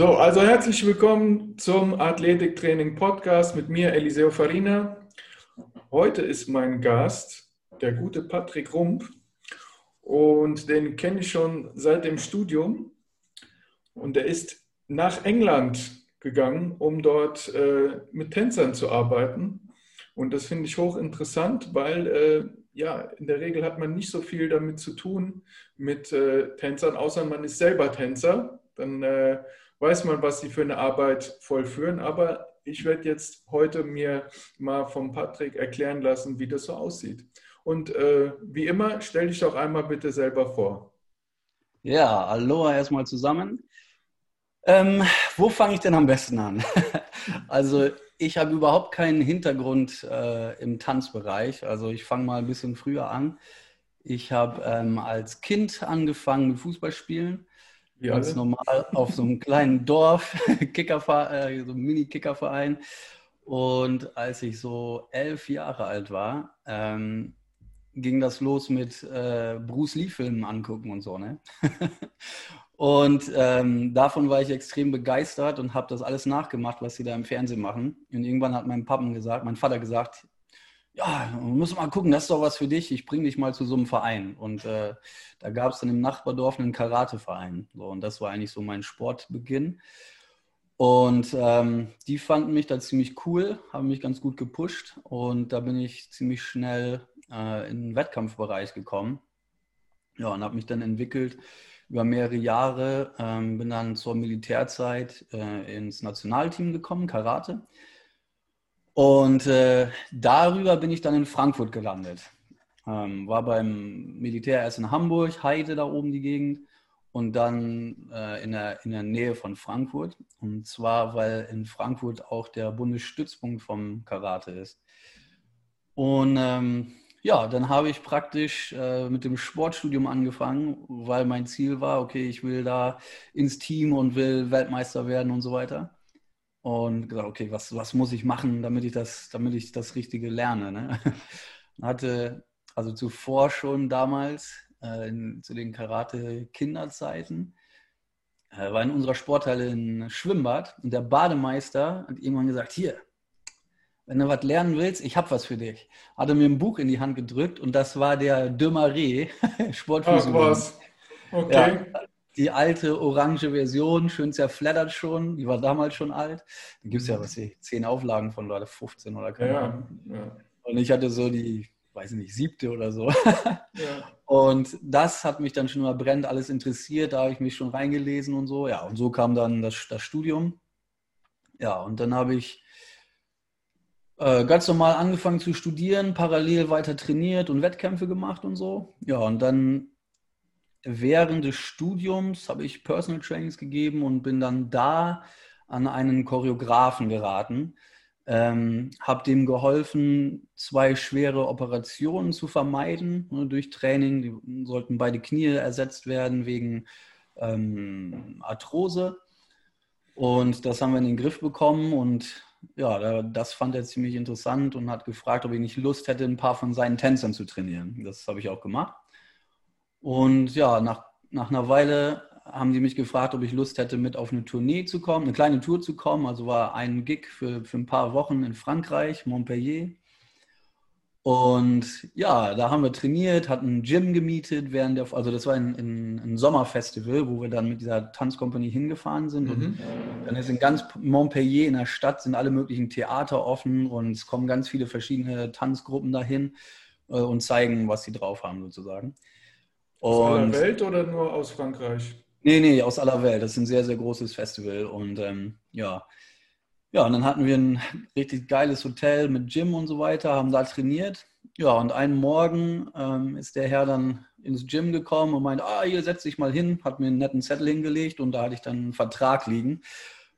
So, also herzlich willkommen zum Athletiktraining Podcast mit mir, Eliseo Farina. Heute ist mein Gast der gute Patrick Rump und den kenne ich schon seit dem Studium und er ist nach England gegangen, um dort äh, mit Tänzern zu arbeiten und das finde ich hochinteressant, weil äh, ja, in der Regel hat man nicht so viel damit zu tun mit äh, Tänzern, außer man ist selber Tänzer. Dann äh, weiß man, was sie für eine Arbeit vollführen. Aber ich werde jetzt heute mir mal vom Patrick erklären lassen, wie das so aussieht. Und äh, wie immer, stell dich doch einmal bitte selber vor. Ja, Aloha erstmal zusammen. Ähm, wo fange ich denn am besten an? also ich habe überhaupt keinen Hintergrund äh, im Tanzbereich. Also ich fange mal ein bisschen früher an. Ich habe ähm, als Kind angefangen mit Fußballspielen Ganz normal auf so einem kleinen Dorf, äh, so einem Mini-Kickerverein. Und als ich so elf Jahre alt war, ähm, ging das los mit äh, Bruce Lee-Filmen angucken und so. Ne? und ähm, davon war ich extrem begeistert und habe das alles nachgemacht, was sie da im Fernsehen machen. Und irgendwann hat mein Papa gesagt, mein Vater gesagt, ja, muss mal gucken, das ist doch was für dich, ich bringe dich mal zu so einem Verein. Und äh, da gab es dann im Nachbardorf einen Karateverein. So, und das war eigentlich so mein Sportbeginn. Und ähm, die fanden mich da ziemlich cool, haben mich ganz gut gepusht und da bin ich ziemlich schnell äh, in den Wettkampfbereich gekommen. Ja, und habe mich dann entwickelt über mehrere Jahre, ähm, bin dann zur Militärzeit äh, ins Nationalteam gekommen, Karate. Und äh, darüber bin ich dann in Frankfurt gelandet. Ähm, war beim Militär erst in Hamburg, Heide da oben die Gegend und dann äh, in, der, in der Nähe von Frankfurt. Und zwar, weil in Frankfurt auch der Bundesstützpunkt vom Karate ist. Und ähm, ja, dann habe ich praktisch äh, mit dem Sportstudium angefangen, weil mein Ziel war, okay, ich will da ins Team und will Weltmeister werden und so weiter und gesagt, okay, was, was muss ich machen, damit ich das, damit ich das Richtige lerne. Ne? Hatte also zuvor schon damals äh, in, zu den Karate-Kinderzeiten, äh, war in unserer Sporthalle ein Schwimmbad und der Bademeister hat irgendwann gesagt, hier, wenn du was lernen willst, ich habe was für dich. Hat er mir ein Buch in die Hand gedrückt und das war der De Marais, Sportphysiologie. Ach was, okay. Ja, die alte orange Version, schön zerfleddert schon, die war damals schon alt. Da gibt es ja, was ich, zehn Auflagen von Leute, 15 oder keine ja, Ahnung. Ja. Und ich hatte so die, weiß nicht, siebte oder so. Ja. Und das hat mich dann schon mal brennend alles interessiert, da habe ich mich schon reingelesen und so. Ja, und so kam dann das, das Studium. Ja, und dann habe ich äh, ganz normal angefangen zu studieren, parallel weiter trainiert und Wettkämpfe gemacht und so. Ja, und dann während des Studiums habe ich Personal Trainings gegeben und bin dann da an einen Choreografen geraten. Ähm, habe dem geholfen, zwei schwere Operationen zu vermeiden ne, durch Training. Die sollten beide Knie ersetzt werden wegen ähm, Arthrose. Und das haben wir in den Griff bekommen. Und ja, das fand er ziemlich interessant und hat gefragt, ob ich nicht Lust hätte, ein paar von seinen Tänzern zu trainieren. Das habe ich auch gemacht. Und ja, nach, nach einer Weile haben die mich gefragt, ob ich Lust hätte, mit auf eine Tournee zu kommen, eine kleine Tour zu kommen. Also war ein Gig für, für ein paar Wochen in Frankreich, Montpellier. Und ja, da haben wir trainiert, hatten ein Gym gemietet, während der, also das war ein, ein, ein Sommerfestival, wo wir dann mit dieser Tanzkompanie hingefahren sind. Mhm. Und dann ist in ganz Montpellier in der Stadt sind alle möglichen Theater offen und es kommen ganz viele verschiedene Tanzgruppen dahin äh, und zeigen, was sie drauf haben sozusagen. Aus aller Welt oder nur aus Frankreich? Nee, nee, aus aller Welt. Das ist ein sehr, sehr großes Festival. Und ähm, ja. Ja, und dann hatten wir ein richtig geiles Hotel mit Gym und so weiter, haben da trainiert. Ja, und einen Morgen ähm, ist der Herr dann ins Gym gekommen und meint, ah, hier setz dich mal hin, hat mir einen netten Zettel hingelegt und da hatte ich dann einen Vertrag liegen.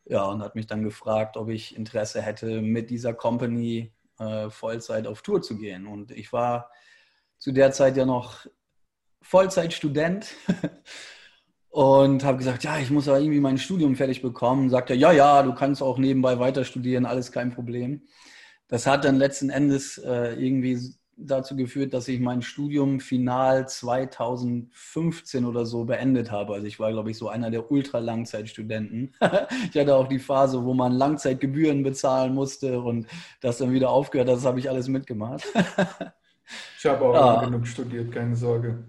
Ja, und hat mich dann gefragt, ob ich Interesse hätte, mit dieser Company äh, Vollzeit auf Tour zu gehen. Und ich war zu der Zeit ja noch Vollzeitstudent und habe gesagt, ja, ich muss aber irgendwie mein Studium fertig bekommen. Sagt er, ja, ja, du kannst auch nebenbei weiter studieren, alles kein Problem. Das hat dann letzten Endes äh, irgendwie dazu geführt, dass ich mein Studium final 2015 oder so beendet habe. Also ich war, glaube ich, so einer der Ultra-Langzeitstudenten. ich hatte auch die Phase, wo man Langzeitgebühren bezahlen musste und das dann wieder aufgehört. Das habe ich alles mitgemacht. ich habe auch ja. genug studiert, keine Sorge.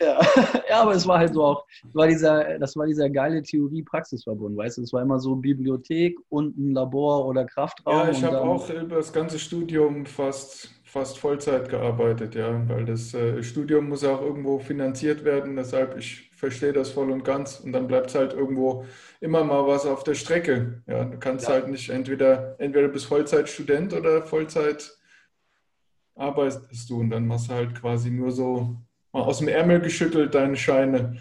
Ja. ja, aber es war halt so auch, war dieser, das war dieser geile Theorie-Praxis-Verbund, weißt du, es war immer so Bibliothek und ein Labor oder Kraftraum. Ja, ich habe auch über das ganze Studium fast, fast Vollzeit gearbeitet, ja, weil das äh, Studium muss auch irgendwo finanziert werden, deshalb ich verstehe das voll und ganz und dann bleibt es halt irgendwo immer mal was auf der Strecke. Ja, du kannst ja. halt nicht entweder, entweder bist Vollzeitstudent oder Vollzeit arbeitest du und dann machst du halt quasi nur so aus dem Ärmel geschüttelt, deine Scheine.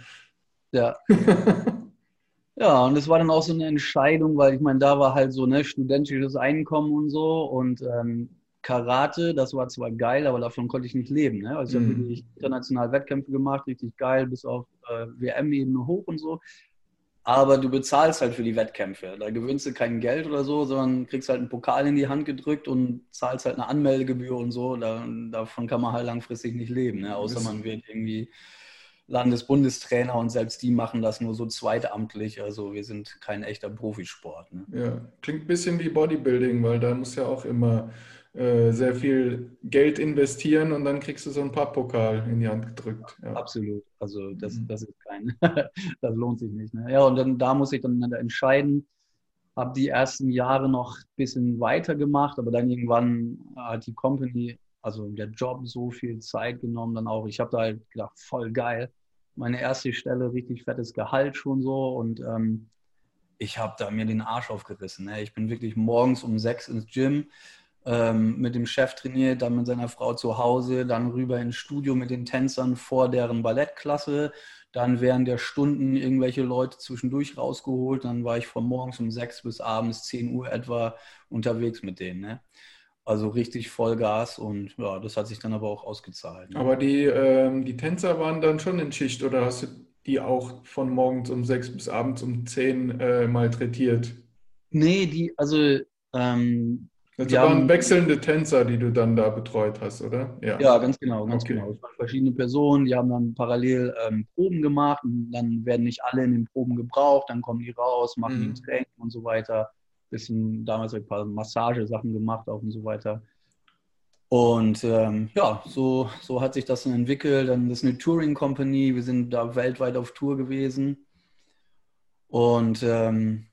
Ja. ja, und es war dann auch so eine Entscheidung, weil ich meine, da war halt so ne, studentisches Einkommen und so und ähm, Karate, das war zwar geil, aber davon konnte ich nicht leben. Ne? Also ich mhm. habe wirklich international Wettkämpfe gemacht, richtig geil, bis auf äh, WM-Ebene hoch und so aber du bezahlst halt für die Wettkämpfe. Da gewöhnst du kein Geld oder so, sondern kriegst halt einen Pokal in die Hand gedrückt und zahlst halt eine Anmeldegebühr und so. Da, davon kann man halt langfristig nicht leben, ne? außer man wird irgendwie Landesbundestrainer und selbst die machen das nur so zweitamtlich. Also wir sind kein echter Profisport. Ne? Ja, klingt ein bisschen wie Bodybuilding, weil da muss ja auch immer äh, sehr viel Geld investieren und dann kriegst du so einen Papppokal in die Hand gedrückt. Ja. Absolut. Also das, mhm. das ist kein, das lohnt sich nicht. Ne? Ja, und dann da muss ich dann entscheiden. Habe die ersten Jahre noch ein bisschen weiter gemacht, aber dann irgendwann hat die Company, also der Job so viel Zeit genommen, dann auch. Ich habe da halt gedacht, voll geil. Meine erste Stelle, richtig fettes Gehalt schon so und ähm, ich habe da mir den Arsch aufgerissen. Ne? Ich bin wirklich morgens um sechs ins Gym, ähm, mit dem Chef trainiert, dann mit seiner Frau zu Hause, dann rüber ins Studio mit den Tänzern vor deren Ballettklasse, dann während der Stunden irgendwelche Leute zwischendurch rausgeholt, dann war ich von morgens um sechs bis abends 10 Uhr etwa unterwegs mit denen. Ne? Also richtig Vollgas und ja, das hat sich dann aber auch ausgezahlt. Ne? Aber die, ähm, die Tänzer waren dann schon in Schicht oder hast du die auch von morgens um sechs bis abends um zehn äh, malträtiert? Nee, die, also ähm, das waren haben, wechselnde Tänzer, die du dann da betreut hast, oder? Ja, ja ganz genau, ganz okay. genau. Es waren verschiedene Personen, die haben dann parallel ähm, Proben gemacht und dann werden nicht alle in den Proben gebraucht, dann kommen die raus, machen mhm. die Training und so weiter. Bisschen damals ein paar Massagesachen gemacht auch und so weiter. Und ähm, ja, so, so hat sich das dann entwickelt. Dann das ist eine Touring Company, wir sind da weltweit auf Tour gewesen. Und ähm,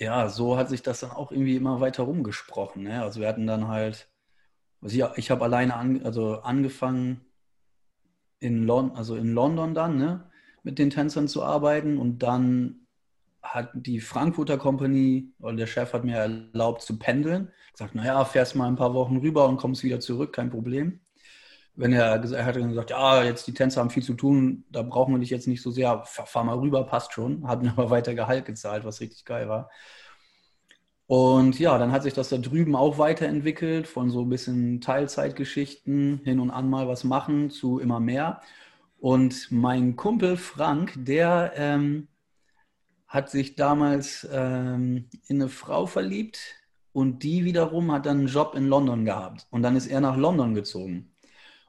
ja, so hat sich das dann auch irgendwie immer weiter rumgesprochen. Ne? Also wir hatten dann halt, also ich, ich habe alleine an, also angefangen in, Lon also in London dann, ne? mit den Tänzern zu arbeiten und dann hat die Frankfurter Company und der Chef hat mir erlaubt zu pendeln. Gesagt, naja, fährst mal ein paar Wochen rüber und kommst wieder zurück, kein Problem. Wenn er, er hat dann gesagt, ja, jetzt die Tänzer haben viel zu tun, da brauchen wir dich jetzt nicht so sehr, fahr, fahr mal rüber, passt schon. Hat mir aber weiter Gehalt gezahlt, was richtig geil war. Und ja, dann hat sich das da drüben auch weiterentwickelt, von so ein bisschen Teilzeitgeschichten, hin und an mal was machen, zu immer mehr. Und mein Kumpel Frank, der ähm, hat sich damals ähm, in eine Frau verliebt und die wiederum hat dann einen Job in London gehabt. Und dann ist er nach London gezogen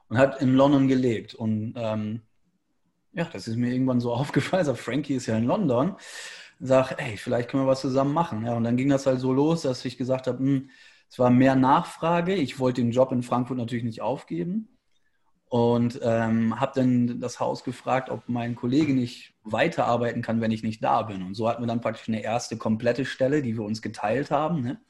und hat in London gelebt. Und ähm, ja, das ist mir irgendwann so aufgefallen. Also Frankie ist ja in London sage, ey, vielleicht können wir was zusammen machen. Ja, und dann ging das halt so los, dass ich gesagt habe, hm, es war mehr Nachfrage. Ich wollte den Job in Frankfurt natürlich nicht aufgeben und ähm, habe dann das Haus gefragt, ob mein Kollege nicht weiterarbeiten kann, wenn ich nicht da bin. Und so hatten wir dann praktisch eine erste komplette Stelle, die wir uns geteilt haben. Ne?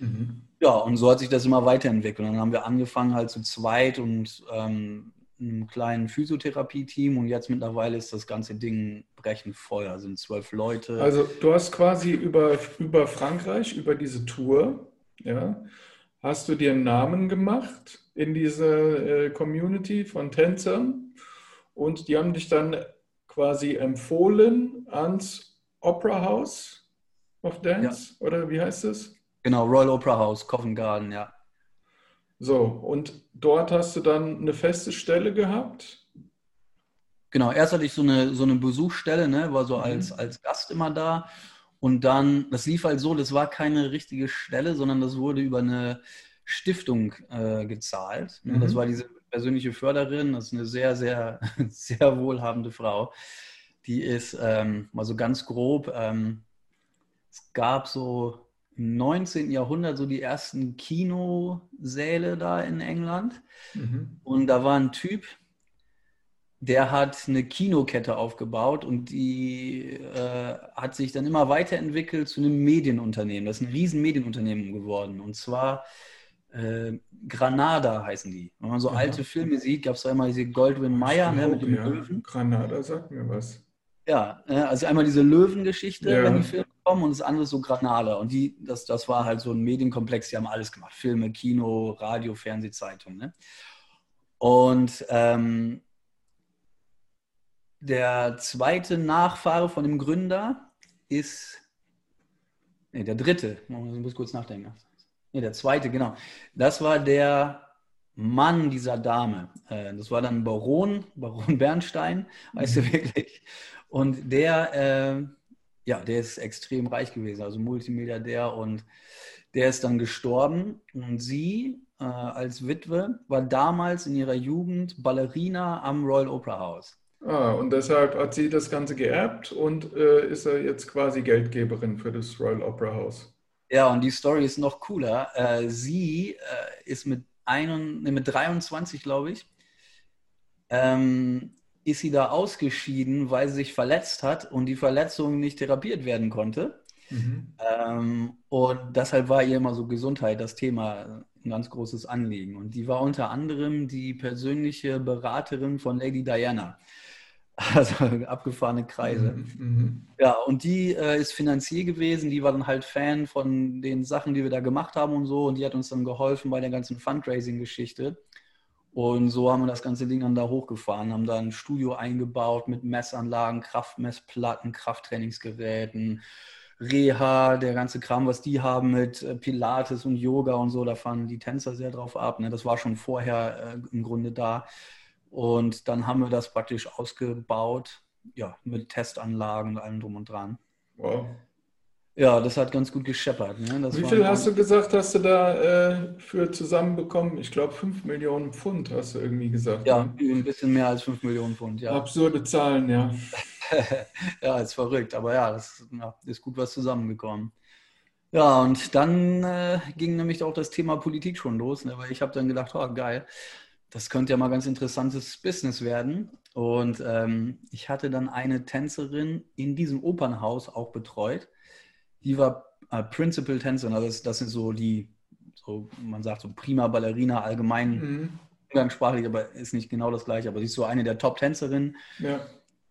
Mhm. Ja, und so hat sich das immer weiterentwickelt. Und dann haben wir angefangen halt zu zweit und ähm, einem kleinen Physiotherapie-Team und jetzt mittlerweile ist das ganze Ding brechend voll. Da sind zwölf Leute. Also du hast quasi über, über Frankreich, über diese Tour, ja, hast du dir einen Namen gemacht in dieser äh, Community von Tänzern und die haben dich dann quasi empfohlen ans Opera House of Dance ja. oder wie heißt es? Genau, Royal Opera House, Covent Garden, ja. So, und dort hast du dann eine feste Stelle gehabt? Genau, erst hatte ich so eine, so eine Besuchsstelle, ne, war so mhm. als, als Gast immer da. Und dann, das lief halt so, das war keine richtige Stelle, sondern das wurde über eine Stiftung äh, gezahlt. Mhm. Das war diese persönliche Förderin, das ist eine sehr, sehr, sehr wohlhabende Frau. Die ist ähm, mal so ganz grob, ähm, es gab so 19. Jahrhundert so die ersten Kinosäle da in England. Mhm. Und da war ein Typ, der hat eine Kinokette aufgebaut und die äh, hat sich dann immer weiterentwickelt zu einem Medienunternehmen. Das ist ein riesen Medienunternehmen geworden. Und zwar äh, Granada heißen die. Wenn man so Aha. alte Filme sieht, gab es immer diese Goldwyn Mayer ne, mit dem ja. Löwen. Granada sagt mir was. Ja, also einmal diese Löwengeschichte, ja. wenn die Filme kommen, und das andere so Granada. Und die, das, das war halt so ein Medienkomplex, die haben alles gemacht. Filme, Kino, Radio, Fernsehzeitung. Ne? Und ähm, der zweite Nachfahre von dem Gründer ist, nee, der dritte, ich muss kurz nachdenken. Nee, der zweite, genau. Das war der Mann dieser Dame. Äh, das war dann Baron, Baron Bernstein, heißt er mhm. wirklich. Und der, äh, ja, der ist extrem reich gewesen, also Multimilliardär und der ist dann gestorben. Und sie äh, als Witwe war damals in ihrer Jugend Ballerina am Royal Opera House. Ah, und deshalb hat sie das Ganze geerbt und äh, ist er jetzt quasi Geldgeberin für das Royal Opera House. Ja, und die Story ist noch cooler. Äh, sie äh, ist mit, ein, mit 23, glaube ich, ähm, ist sie da ausgeschieden, weil sie sich verletzt hat und die Verletzung nicht therapiert werden konnte. Mhm. Ähm, und deshalb war ihr immer so Gesundheit das Thema ein ganz großes Anliegen. Und die war unter anderem die persönliche Beraterin von Lady Diana. Also abgefahrene Kreise. Mhm, mhm. Ja, und die äh, ist Finanzier gewesen, die war dann halt Fan von den Sachen, die wir da gemacht haben und so. Und die hat uns dann geholfen bei der ganzen Fundraising-Geschichte. Und so haben wir das ganze Ding dann da hochgefahren, haben da ein Studio eingebaut mit Messanlagen, Kraftmessplatten, Krafttrainingsgeräten, Reha, der ganze Kram, was die haben mit äh, Pilates und Yoga und so, da fahren die Tänzer sehr drauf ab. Ne? Das war schon vorher äh, im Grunde da. Und dann haben wir das praktisch ausgebaut, ja, mit Testanlagen und allem drum und dran. Wow. Ja, das hat ganz gut gescheppert. Ne? Wie viel hast du gesagt, hast du da äh, für zusammenbekommen? Ich glaube, 5 Millionen Pfund hast du irgendwie gesagt. Ja, ne? ein bisschen mehr als 5 Millionen Pfund, ja. Absurde Zahlen, ja. ja, ist verrückt, aber ja, das ja, ist gut was zusammengekommen. Ja, und dann äh, ging nämlich auch das Thema Politik schon los, ne? weil ich habe dann gedacht, oh geil, das könnte ja mal ganz interessantes Business werden. Und ähm, ich hatte dann eine Tänzerin in diesem Opernhaus auch betreut. Die war äh, Principal Tänzerin, also das, das, sind so die, so, man sagt so prima Ballerina allgemein mhm. umgangssprachlich, aber ist nicht genau das gleiche. Aber sie ist so eine der Top-Tänzerinnen. Ja.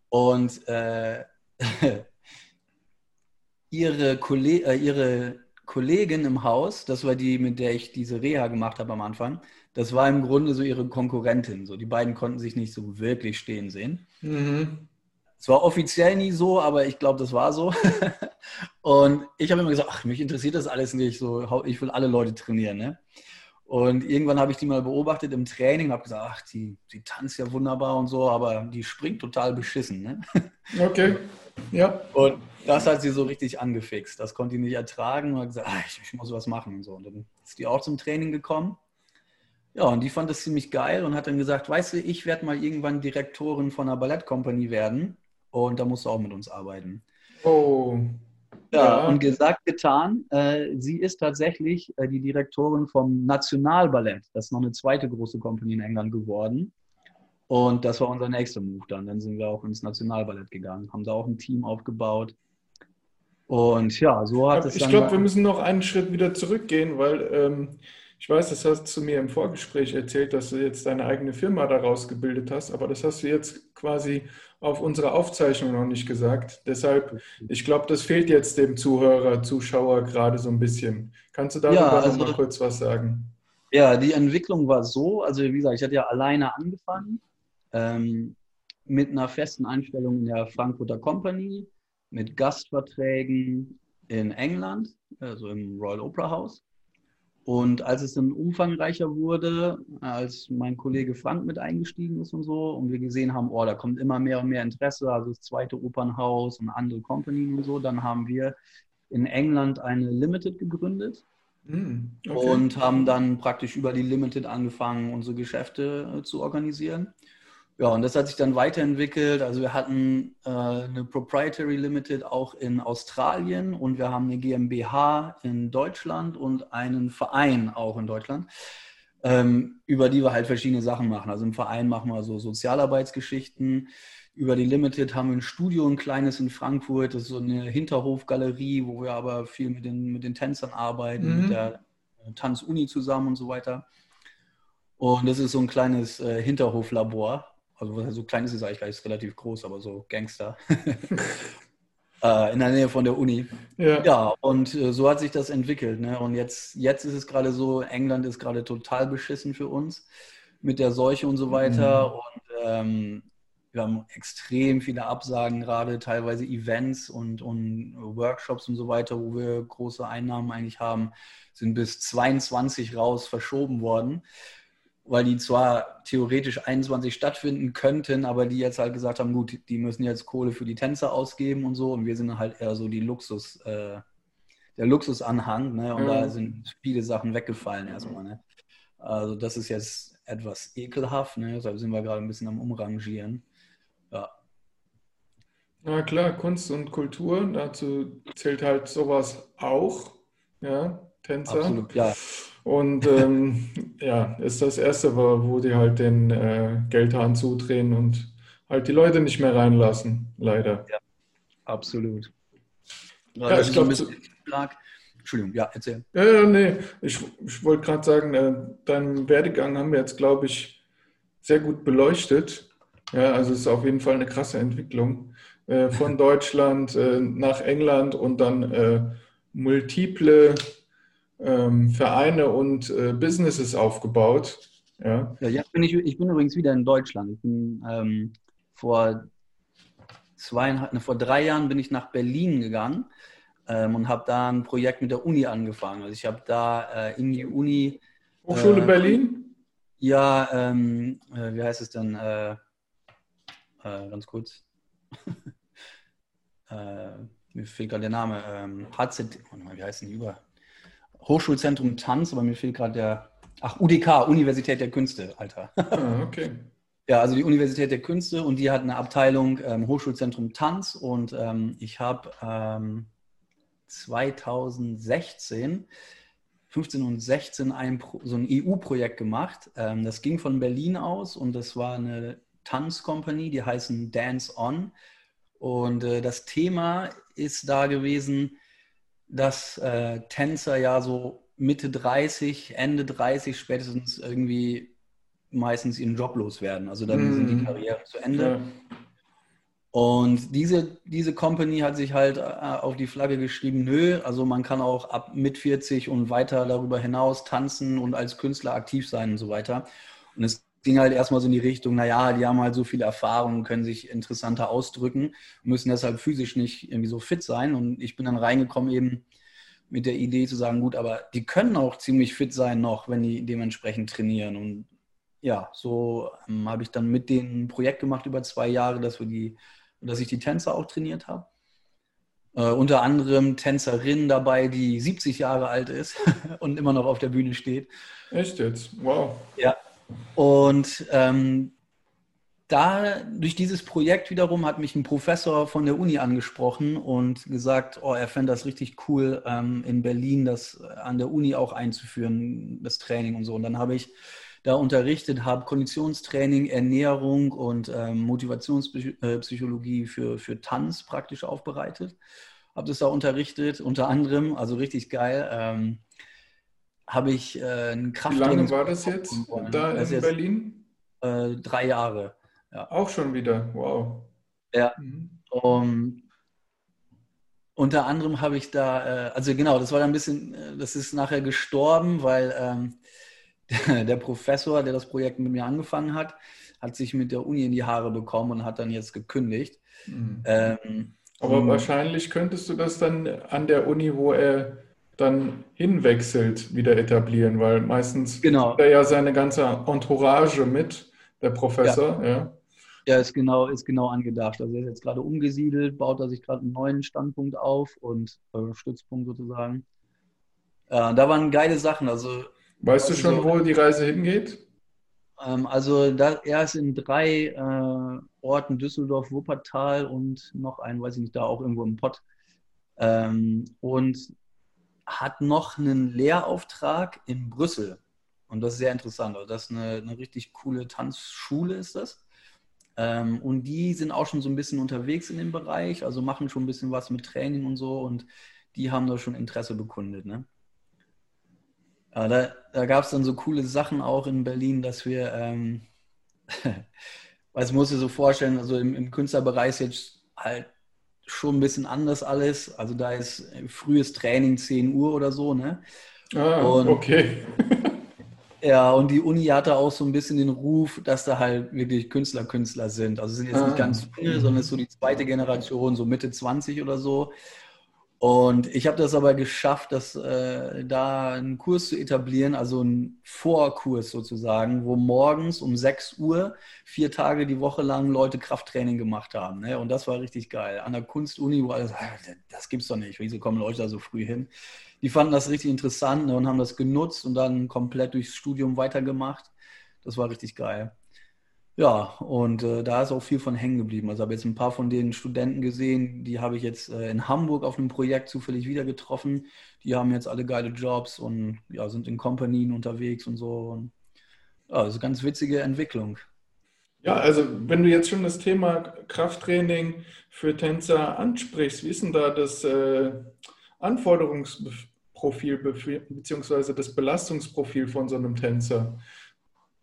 Und äh, ihre, Kolleg äh, ihre Kollegin im Haus, das war die, mit der ich diese Reha gemacht habe am Anfang, das war im Grunde so ihre Konkurrentin. So, die beiden konnten sich nicht so wirklich stehen sehen. Mhm. Es war offiziell nie so, aber ich glaube, das war so. und ich habe immer gesagt, ach, mich interessiert das alles nicht. So, ich will alle Leute trainieren. Ne? Und irgendwann habe ich die mal beobachtet im Training und habe gesagt, ach, die, die tanzt ja wunderbar und so, aber die springt total beschissen. Ne? Okay, ja. Und das hat sie so richtig angefixt. Das konnte die nicht ertragen und hat gesagt, ach, ich, ich muss was machen und so. Und dann ist die auch zum Training gekommen. Ja, und die fand das ziemlich geil und hat dann gesagt, weißt du, ich werde mal irgendwann Direktorin von einer Ballettkompanie werden und da musst du auch mit uns arbeiten. Oh. Ja, ja. und gesagt, getan. Äh, sie ist tatsächlich äh, die Direktorin vom Nationalballett. Das ist noch eine zweite große Kompanie in England geworden. Und das war unser nächster Move dann. Dann sind wir auch ins Nationalballett gegangen, haben da auch ein Team aufgebaut. Und ja, so hat es dann. Ich glaube, wir müssen noch einen Schritt wieder zurückgehen, weil ähm, ich weiß, das hast du mir im Vorgespräch erzählt, dass du jetzt deine eigene Firma daraus gebildet hast, aber das hast du jetzt quasi auf unserer Aufzeichnung noch nicht gesagt. Deshalb, ich glaube, das fehlt jetzt dem Zuhörer, Zuschauer gerade so ein bisschen. Kannst du darüber ja, also, noch mal kurz was sagen? Ja, die Entwicklung war so, also wie gesagt, ich hatte ja alleine angefangen ähm, mit einer festen Einstellung in der Frankfurter Company, mit Gastverträgen in England, also im Royal Opera House. Und als es dann umfangreicher wurde, als mein Kollege Frank mit eingestiegen ist und so, und wir gesehen haben, oh, da kommt immer mehr und mehr Interesse, also das zweite Opernhaus und andere Company und so, dann haben wir in England eine Limited gegründet. Mhm. Okay. Und haben dann praktisch über die Limited angefangen, unsere Geschäfte äh, zu organisieren. Ja, und das hat sich dann weiterentwickelt. Also wir hatten äh, eine Proprietary Limited auch in Australien und wir haben eine GmbH in Deutschland und einen Verein auch in Deutschland, ähm, über die wir halt verschiedene Sachen machen. Also im Verein machen wir so Sozialarbeitsgeschichten. Über die Limited haben wir ein Studio, ein kleines in Frankfurt. Das ist so eine Hinterhofgalerie, wo wir aber viel mit den, mit den Tänzern arbeiten, mhm. mit der Tanzuni zusammen und so weiter. Und das ist so ein kleines äh, Hinterhoflabor also so klein ist es eigentlich gar nicht, ist relativ groß, aber so Gangster. äh, in der Nähe von der Uni. Ja, ja und äh, so hat sich das entwickelt. Ne? Und jetzt, jetzt ist es gerade so, England ist gerade total beschissen für uns mit der Seuche und so weiter. Mhm. Und ähm, wir haben extrem viele Absagen gerade, teilweise Events und, und Workshops und so weiter, wo wir große Einnahmen eigentlich haben, sind bis 22 raus verschoben worden weil die zwar theoretisch 21 stattfinden könnten, aber die jetzt halt gesagt haben, gut, die müssen jetzt Kohle für die Tänzer ausgeben und so und wir sind halt eher so die Luxus, äh, der Luxusanhang, ne? Und mhm. da sind viele Sachen weggefallen erstmal, ne? Also das ist jetzt etwas ekelhaft, ne? Deshalb sind wir gerade ein bisschen am Umrangieren. Ja. Na klar, Kunst und Kultur, dazu zählt halt sowas auch, ja, Tänzer. Absolut, ja. Und ähm, ja, ist das Erste, wo, wo die halt den äh, Geldhahn zudrehen und halt die Leute nicht mehr reinlassen, leider. Ja, absolut. Ja, ja ich glaube, Entschuldigung, ja, erzähl. Ja, ja nee, ich, ich wollte gerade sagen, äh, deinen Werdegang haben wir jetzt, glaube ich, sehr gut beleuchtet. Ja, also es ist auf jeden Fall eine krasse Entwicklung. Äh, von Deutschland äh, nach England und dann äh, multiple ähm, Vereine und äh, Businesses aufgebaut. Ja, ja jetzt bin ich, ich bin übrigens wieder in Deutschland. Ich bin ähm, vor zweieinhalb, ne, vor drei Jahren bin ich nach Berlin gegangen ähm, und habe da ein Projekt mit der Uni angefangen. Also ich habe da äh, in die Uni Hochschule äh, Berlin? Ja, ähm, äh, wie heißt es denn? Äh, äh, ganz kurz. mir fehlt gerade der Name. Ähm, HZ, wie heißt denn die über? Hochschulzentrum Tanz, aber mir fehlt gerade der, ach, UDK, Universität der Künste, Alter. Ah, okay. Ja, also die Universität der Künste und die hat eine Abteilung ähm, Hochschulzentrum Tanz und ähm, ich habe ähm, 2016, 15 und 16 ein, so ein EU-Projekt gemacht. Ähm, das ging von Berlin aus und das war eine Tanzcompany, die heißen Dance On. Und äh, das Thema ist da gewesen, dass äh, Tänzer ja so Mitte 30, Ende 30 spätestens irgendwie meistens ihren Job loswerden. Also dann mm. sind die mhm. Karriere zu Ende. Ja. Und diese, diese Company hat sich halt äh, auf die Flagge geschrieben, nö, also man kann auch ab mit 40 und weiter darüber hinaus tanzen und als Künstler aktiv sein und so weiter. Und es ging halt erstmal so in die Richtung, naja, die haben halt so viel Erfahrung, können sich interessanter ausdrücken, müssen deshalb physisch nicht irgendwie so fit sein. Und ich bin dann reingekommen eben mit der Idee zu sagen, gut, aber die können auch ziemlich fit sein noch, wenn die dementsprechend trainieren. Und ja, so ähm, habe ich dann mit denen ein Projekt gemacht über zwei Jahre, dass wir die, dass ich die Tänzer auch trainiert habe. Äh, unter anderem Tänzerin dabei, die 70 Jahre alt ist und immer noch auf der Bühne steht. Echt jetzt? Wow. Ja, und ähm, da, durch dieses Projekt wiederum hat mich ein Professor von der Uni angesprochen und gesagt, oh, er fände das richtig cool, ähm, in Berlin das an der Uni auch einzuführen, das Training und so. Und dann habe ich da unterrichtet, habe Konditionstraining, Ernährung und ähm, Motivationspsychologie für, für Tanz praktisch aufbereitet. Habe das da unterrichtet, unter anderem, also richtig geil. Ähm, habe ich äh, ein Krafttraining. Wie lange war das jetzt da das in jetzt, Berlin? Äh, drei Jahre. Ja. Auch schon wieder, wow. Ja. Mhm. Um, unter anderem habe ich da, äh, also genau, das war dann ein bisschen, äh, das ist nachher gestorben, weil ähm, der, der, Professor, der das Projekt mit mir angefangen hat, hat sich mit der Uni in die Haare bekommen und hat dann jetzt gekündigt. Mhm. Ähm, Aber wahrscheinlich könntest du das dann an der Uni, wo er dann hinwechselt, wieder etablieren, weil meistens genau. er ja seine ganze Entourage mit, der Professor, ja. ja. Ja, ist genau, ist genau angedacht. Also er ist jetzt gerade umgesiedelt, baut er sich gerade einen neuen Standpunkt auf und äh, Stützpunkt sozusagen. Äh, da waren geile Sachen. Also, weißt du schon, so, wo die Reise hingeht? Ähm, also da, er ist in drei äh, Orten, Düsseldorf, Wuppertal und noch einen, weiß ich nicht, da auch irgendwo im Pott. Ähm, und hat noch einen Lehrauftrag in Brüssel. Und das ist sehr interessant. Also das ist eine, eine richtig coole Tanzschule ist das. Ähm, und die sind auch schon so ein bisschen unterwegs in dem Bereich, also machen schon ein bisschen was mit Training und so. Und die haben da schon Interesse bekundet. Ne? Ja, da da gab es dann so coole Sachen auch in Berlin, dass wir, ähm, was muss ich so vorstellen, also im, im Künstlerbereich ist jetzt halt schon ein bisschen anders alles. Also da ist frühes Training 10 Uhr oder so, ne? Ah, und, okay. ja, und die Uni hatte auch so ein bisschen den Ruf, dass da halt wirklich Künstler Künstler sind. Also es sind jetzt ah. nicht ganz viele, sondern es ist so die zweite Generation, so Mitte 20 oder so. Und ich habe das aber geschafft, dass, äh, da einen Kurs zu etablieren, also einen Vorkurs sozusagen, wo morgens um 6 Uhr vier Tage die Woche lang Leute Krafttraining gemacht haben. Ne? Und das war richtig geil. An der Kunstuni, wo alles, ah, das gibt's doch nicht. Wieso kommen Leute da so früh hin? Die fanden das richtig interessant ne, und haben das genutzt und dann komplett durchs Studium weitergemacht. Das war richtig geil. Ja, und äh, da ist auch viel von hängen geblieben. Also habe jetzt ein paar von den Studenten gesehen, die habe ich jetzt äh, in Hamburg auf einem Projekt zufällig wieder getroffen. Die haben jetzt alle geile Jobs und ja, sind in Kompanien unterwegs und so. Und, ja, eine ganz witzige Entwicklung. Ja, also wenn du jetzt schon das Thema Krafttraining für Tänzer ansprichst, wie ist denn da das äh, Anforderungsprofil bzw. das Belastungsprofil von so einem Tänzer?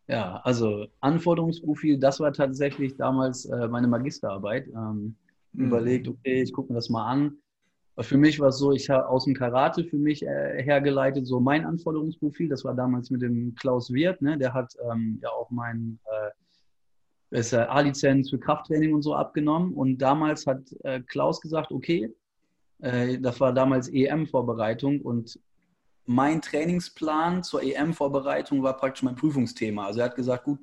Ja, also Anforderungsprofil, das war tatsächlich damals äh, meine Magisterarbeit. Ähm, mhm. Überlegt, okay, ich gucke mir das mal an. Für mich war es so, ich habe aus dem Karate für mich äh, hergeleitet, so mein Anforderungsprofil. Das war damals mit dem Klaus Wirth, ne? der hat ähm, ja auch mein äh, A-Lizenz für Krafttraining und so abgenommen. Und damals hat äh, Klaus gesagt, okay, äh, das war damals EM-Vorbereitung und mein Trainingsplan zur EM-Vorbereitung war praktisch mein Prüfungsthema. Also er hat gesagt, gut,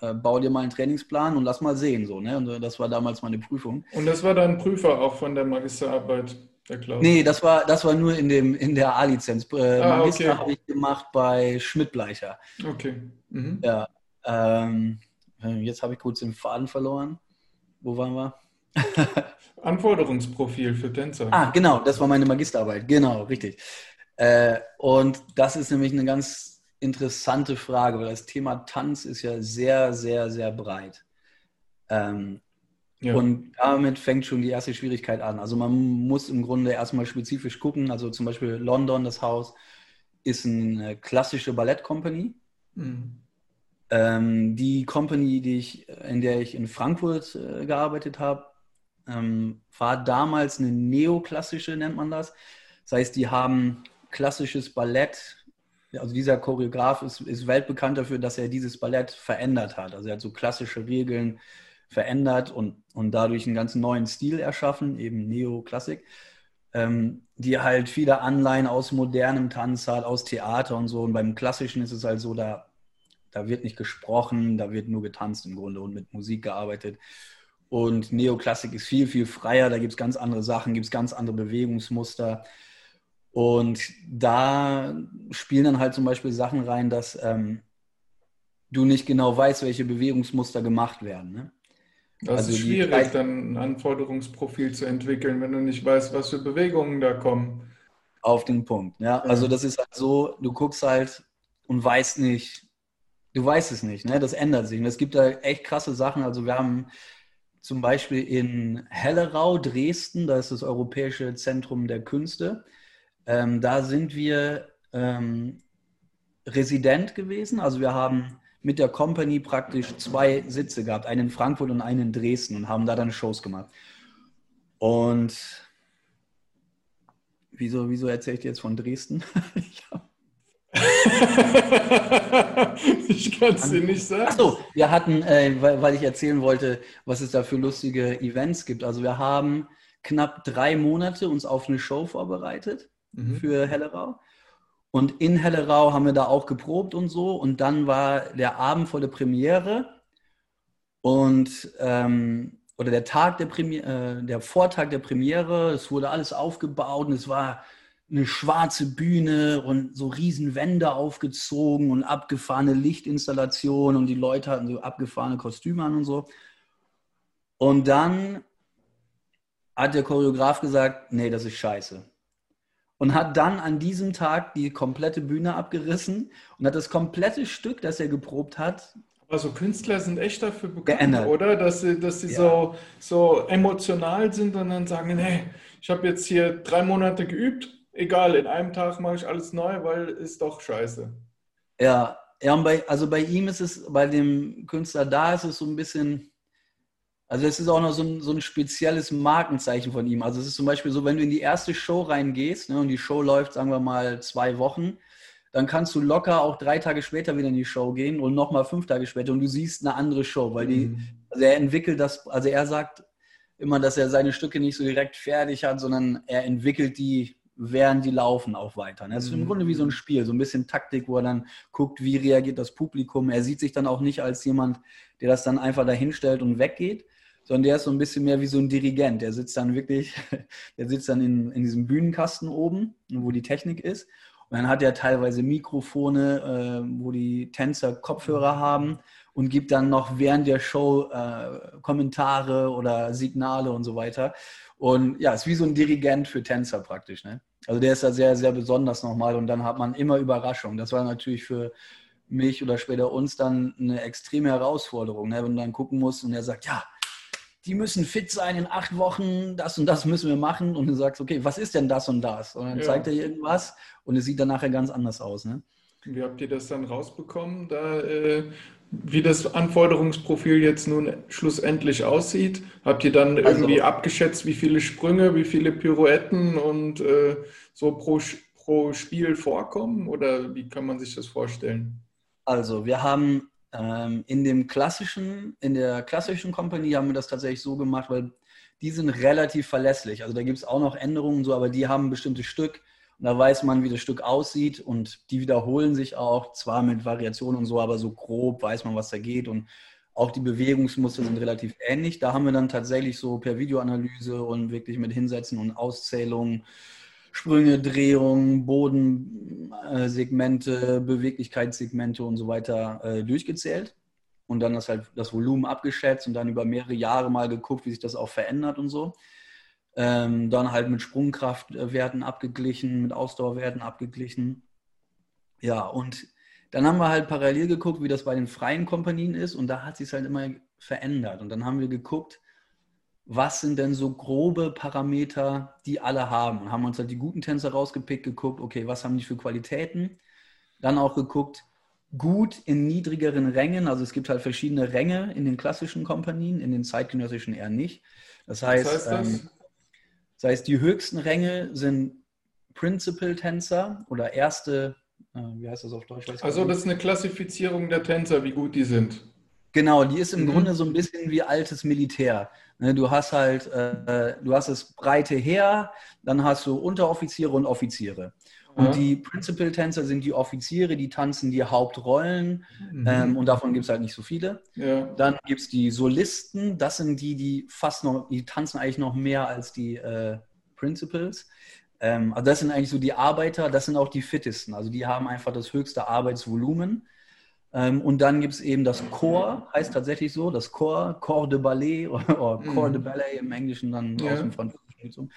äh, bau dir mal einen Trainingsplan und lass mal sehen. So, ne? Und äh, das war damals meine Prüfung. Und das war dann Prüfer auch von der Magisterarbeit, der Klaus? Nee, das war, das war nur in, dem, in der A-Lizenz. Äh, ah, Magister okay. habe ich gemacht bei Schmidt-Bleicher. Okay. Mhm. Ja. Ähm, jetzt habe ich kurz den Faden verloren. Wo waren wir? Anforderungsprofil für Tänzer. Ah, genau, das war meine Magisterarbeit. Genau, richtig. Äh, und das ist nämlich eine ganz interessante Frage, weil das Thema Tanz ist ja sehr, sehr, sehr breit. Ähm, ja. Und damit fängt schon die erste Schwierigkeit an. Also man muss im Grunde erstmal spezifisch gucken. Also zum Beispiel London, das Haus, ist eine klassische Ballettcompany. Mhm. Ähm, die Company, die ich, in der ich in Frankfurt äh, gearbeitet habe, ähm, war damals eine neoklassische, nennt man das. Das heißt, die haben klassisches Ballett, also dieser Choreograf ist, ist weltbekannt dafür, dass er dieses Ballett verändert hat. Also er hat so klassische Regeln verändert und, und dadurch einen ganz neuen Stil erschaffen, eben Neoklassik, ähm, die halt viele Anleihen aus modernem Tanz hat, aus Theater und so. Und beim Klassischen ist es halt so, da, da wird nicht gesprochen, da wird nur getanzt im Grunde und mit Musik gearbeitet. Und Neoklassik ist viel, viel freier, da gibt es ganz andere Sachen, gibt es ganz andere Bewegungsmuster. Und da spielen dann halt zum Beispiel Sachen rein, dass ähm, du nicht genau weißt, welche Bewegungsmuster gemacht werden. Ne? Das also ist schwierig, dann ein Anforderungsprofil zu entwickeln, wenn du nicht weißt, was für Bewegungen da kommen. Auf den Punkt, ja. Also das ist halt so, du guckst halt und weißt nicht, du weißt es nicht, ne? Das ändert sich. Und es gibt da echt krasse Sachen. Also wir haben zum Beispiel in Hellerau, Dresden, da ist das Europäische Zentrum der Künste. Ähm, da sind wir ähm, Resident gewesen. Also wir haben mit der Company praktisch zwei Sitze gehabt, einen in Frankfurt und einen in Dresden und haben da dann Shows gemacht. Und wieso, wieso erzähle ich dir jetzt von Dresden? ich kann es dir nicht sagen. Achso, wir hatten, äh, weil, weil ich erzählen wollte, was es da für lustige Events gibt. Also wir haben knapp drei Monate uns auf eine Show vorbereitet mhm. für Hellerau. Und in Hellerau haben wir da auch geprobt und so. Und dann war der Abend vor der Premiere und ähm, oder der Tag der Premiere, äh, der Vortag der Premiere. Es wurde alles aufgebaut und es war eine schwarze Bühne und so riesen Wände aufgezogen und abgefahrene Lichtinstallationen und die Leute hatten so abgefahrene Kostüme an und so. Und dann hat der Choreograf gesagt, nee, das ist scheiße. Und hat dann an diesem Tag die komplette Bühne abgerissen und hat das komplette Stück, das er geprobt hat, also Künstler sind echt dafür bekannt, geändert. oder? Dass sie, dass sie ja. so, so emotional sind und dann sagen, nee, ich habe jetzt hier drei Monate geübt, egal, in einem Tag mache ich alles neu, weil ist doch scheiße. Ja, ja und bei, also bei ihm ist es, bei dem Künstler da ist es so ein bisschen, also es ist auch noch so ein, so ein spezielles Markenzeichen von ihm. Also es ist zum Beispiel so, wenn du in die erste Show reingehst ne, und die Show läuft, sagen wir mal, zwei Wochen, dann kannst du locker auch drei Tage später wieder in die Show gehen und nochmal fünf Tage später und du siehst eine andere Show, weil die, mhm. also er entwickelt das, also er sagt immer, dass er seine Stücke nicht so direkt fertig hat, sondern er entwickelt die, während die laufen, auch weiter. Das ist im mhm. Grunde wie so ein Spiel, so ein bisschen Taktik, wo er dann guckt, wie reagiert das Publikum. Er sieht sich dann auch nicht als jemand, der das dann einfach dahinstellt und weggeht, sondern der ist so ein bisschen mehr wie so ein Dirigent. Der sitzt dann wirklich, der sitzt dann in, in diesem Bühnenkasten oben, wo die Technik ist und dann hat er teilweise Mikrofone, äh, wo die Tänzer Kopfhörer haben und gibt dann noch während der Show äh, Kommentare oder Signale und so weiter. Und ja, ist wie so ein Dirigent für Tänzer praktisch. Ne? Also der ist da sehr, sehr besonders nochmal und dann hat man immer Überraschung. Das war natürlich für mich oder später uns dann eine extreme Herausforderung, ne? wenn du dann gucken musst und er sagt, ja, die müssen fit sein in acht Wochen, das und das müssen wir machen. Und du sagst, okay, was ist denn das und das? Und dann ja. zeigt er irgendwas und es sieht dann nachher ganz anders aus. Ne? Wie habt ihr das dann rausbekommen, da, äh, wie das Anforderungsprofil jetzt nun schlussendlich aussieht? Habt ihr dann also, irgendwie abgeschätzt, wie viele Sprünge, wie viele Pirouetten und äh, so pro, pro Spiel vorkommen? Oder wie kann man sich das vorstellen? Also, wir haben ähm, in dem klassischen, in der klassischen Kompanie haben wir das tatsächlich so gemacht, weil die sind relativ verlässlich. Also da gibt es auch noch Änderungen so, aber die haben ein bestimmtes Stück und da weiß man, wie das Stück aussieht und die wiederholen sich auch, zwar mit Variationen und so, aber so grob weiß man, was da geht und auch die Bewegungsmuster sind relativ ähnlich. Da haben wir dann tatsächlich so per Videoanalyse und wirklich mit Hinsetzen und Auszählungen Sprünge, Drehungen, Bodensegmente, Beweglichkeitssegmente und so weiter äh, durchgezählt und dann das halt das Volumen abgeschätzt und dann über mehrere Jahre mal geguckt, wie sich das auch verändert und so. Ähm, dann halt mit Sprungkraftwerten abgeglichen, mit Ausdauerwerten abgeglichen. Ja, und dann haben wir halt parallel geguckt, wie das bei den freien Kompanien ist und da hat sich es halt immer verändert. Und dann haben wir geguckt, was sind denn so grobe Parameter, die alle haben. Und haben uns halt die guten Tänzer rausgepickt, geguckt, okay, was haben die für Qualitäten. Dann auch geguckt, gut in niedrigeren Rängen, also es gibt halt verschiedene Ränge in den klassischen Kompanien, in den zeitgenössischen eher nicht. Das heißt, heißt das? Ähm, das heißt die höchsten Ränge sind Principal-Tänzer oder erste, äh, wie heißt das auf Deutsch? also das ist eine Klassifizierung der Tänzer, wie gut die sind. Genau, die ist im mhm. Grunde so ein bisschen wie altes Militär. Ne, du hast halt, äh, du hast das breite Heer, dann hast du Unteroffiziere und Offiziere. Und die Principal-Tänzer sind die Offiziere, die tanzen die Hauptrollen mhm. ähm, und davon gibt es halt nicht so viele. Ja. Dann gibt es die Solisten, das sind die, die fast noch, die tanzen eigentlich noch mehr als die äh, Principals. Ähm, also das sind eigentlich so die Arbeiter, das sind auch die fittesten. Also die haben einfach das höchste Arbeitsvolumen. Ähm, und dann gibt es eben das Chor, heißt tatsächlich so, das Chor, Corps de Ballet oder, oder Corps de mhm. Ballet im Englischen dann ja. aus dem Französischen.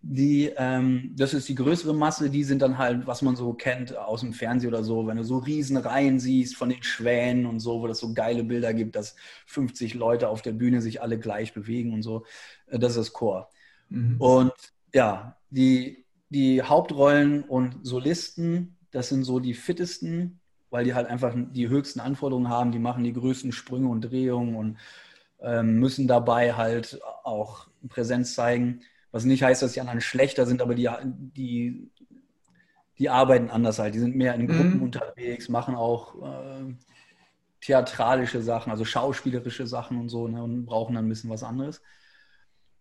Die, ähm, das ist die größere Masse, die sind dann halt, was man so kennt aus dem Fernsehen oder so, wenn du so Riesenreihen siehst von den Schwänen und so, wo das so geile Bilder gibt, dass 50 Leute auf der Bühne sich alle gleich bewegen und so. Äh, das ist das Chor. Mhm. Und ja, die, die Hauptrollen und Solisten, das sind so die fittesten, weil die halt einfach die höchsten Anforderungen haben, die machen die größten Sprünge und Drehungen und ähm, müssen dabei halt auch Präsenz zeigen. Was nicht heißt, dass die anderen schlechter sind, aber die, die, die arbeiten anders halt. Die sind mehr in Gruppen mhm. unterwegs, machen auch äh, theatralische Sachen, also schauspielerische Sachen und so ne, und brauchen dann ein bisschen was anderes.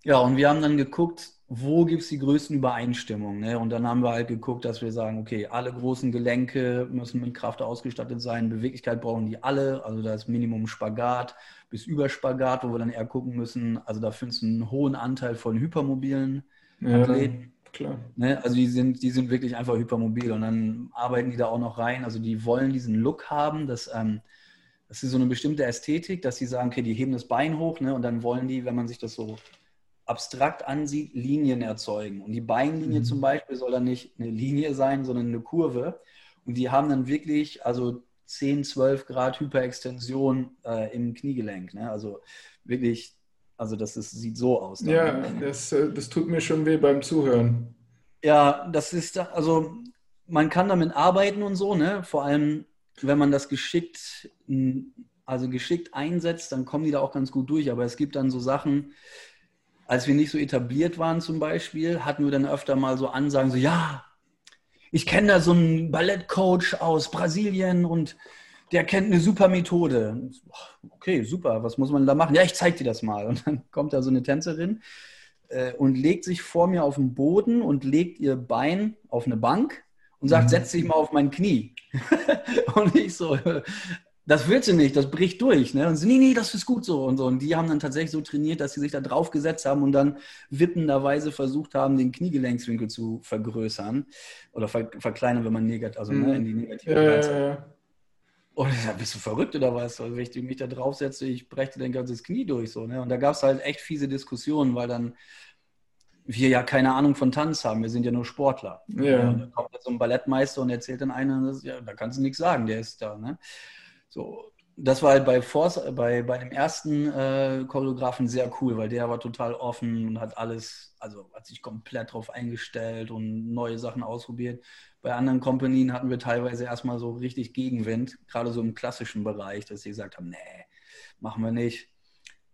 Ja, und wir haben dann geguckt, wo gibt es die größten Übereinstimmungen? Ne? Und dann haben wir halt geguckt, dass wir sagen, okay, alle großen Gelenke müssen mit Kraft ausgestattet sein, Beweglichkeit brauchen die alle, also das Minimum Spagat bis Überspagat, wo wir dann eher gucken müssen, also da findest du einen hohen Anteil von hypermobilen ja, Athleten. Klar. Ne? Also die sind, die sind wirklich einfach hypermobil und dann arbeiten die da auch noch rein. Also die wollen diesen Look haben, dass ähm, das ist so eine bestimmte Ästhetik, dass sie sagen, okay, die heben das Bein hoch ne? und dann wollen die, wenn man sich das so abstrakt ansieht, Linien erzeugen. Und die Beinlinie mhm. zum Beispiel soll dann nicht eine Linie sein, sondern eine Kurve. Und die haben dann wirklich, also 10, 12 Grad Hyperextension äh, im Kniegelenk. Ne? Also wirklich also das ist, sieht so aus. Dann. Ja, das, äh, das tut mir schon weh beim Zuhören. Ja, das ist, also man kann damit arbeiten und so, ne? Vor allem, wenn man das geschickt, also geschickt einsetzt, dann kommen die da auch ganz gut durch. Aber es gibt dann so Sachen, als wir nicht so etabliert waren zum Beispiel, hatten wir dann öfter mal so Ansagen, so ja, ich kenne da so einen Ballettcoach aus Brasilien und der kennt eine super Methode. Okay, super, was muss man da machen? Ja, ich zeig dir das mal. Und dann kommt da so eine Tänzerin äh, und legt sich vor mir auf den Boden und legt ihr Bein auf eine Bank und sagt, mhm. setz dich mal auf mein Knie. und ich so, das willst du nicht, das bricht durch. Ne? Und sie, nee, nee, das ist gut so und so. Und die haben dann tatsächlich so trainiert, dass sie sich da drauf gesetzt haben und dann wippenderweise versucht haben, den Kniegelenkswinkel zu vergrößern oder ver verkleinern, wenn man negativ, also mhm. ne, in die negative ja, ja, ja. Und ja, bist du verrückt oder was? Also, wenn ich mich da draufsetze, ich breche dein ganzes Knie durch. So, ne? Und da gab es halt echt fiese Diskussionen, weil dann wir ja keine Ahnung von Tanz haben. Wir sind ja nur Sportler. Ja. Und dann kommt jetzt so ein Ballettmeister und erzählt dann einer, ja, da kannst du nichts sagen, der ist da. Ne? So, das war halt bei, Force, bei, bei dem ersten äh, Choreografen sehr cool, weil der war total offen und hat alles, also hat sich komplett drauf eingestellt und neue Sachen ausprobiert. Bei anderen Kompanien hatten wir teilweise erstmal so richtig Gegenwind, gerade so im klassischen Bereich, dass sie gesagt haben, nee, machen wir nicht.